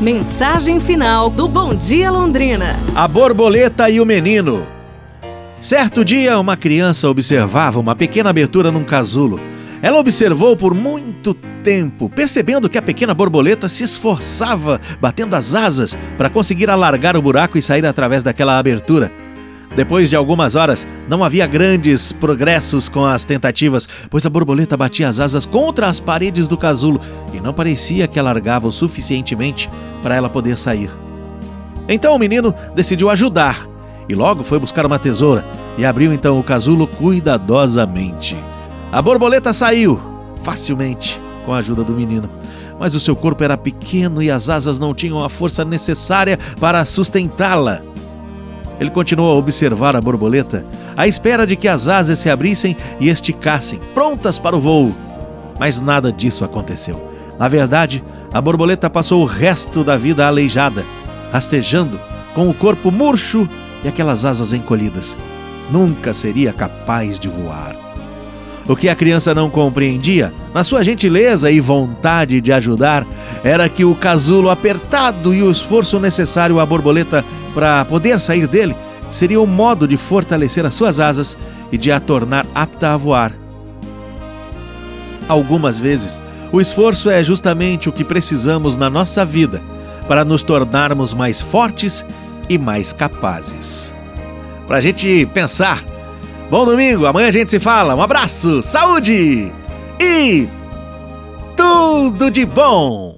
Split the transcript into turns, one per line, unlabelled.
Mensagem final do Bom Dia Londrina.
A borboleta e o menino. Certo dia, uma criança observava uma pequena abertura num casulo. Ela observou por muito tempo, percebendo que a pequena borboleta se esforçava, batendo as asas, para conseguir alargar o buraco e sair através daquela abertura. Depois de algumas horas, não havia grandes progressos com as tentativas, pois a borboleta batia as asas contra as paredes do casulo e não parecia que alargava o suficientemente para ela poder sair. Então o menino decidiu ajudar e logo foi buscar uma tesoura e abriu então o casulo cuidadosamente. A borboleta saiu facilmente com a ajuda do menino, mas o seu corpo era pequeno e as asas não tinham a força necessária para sustentá-la. Ele continuou a observar a borboleta, à espera de que as asas se abrissem e esticassem, prontas para o voo. Mas nada disso aconteceu. Na verdade, a borboleta passou o resto da vida aleijada, rastejando, com o corpo murcho e aquelas asas encolhidas. Nunca seria capaz de voar. O que a criança não compreendia, na sua gentileza e vontade de ajudar, era que o casulo apertado e o esforço necessário à borboleta para poder sair dele seria um modo de fortalecer as suas asas e de a tornar apta a voar. Algumas vezes, o esforço é justamente o que precisamos na nossa vida para nos tornarmos mais fortes e mais capazes. Para a gente pensar. Bom domingo, amanhã a gente se fala. Um abraço, saúde e tudo de bom!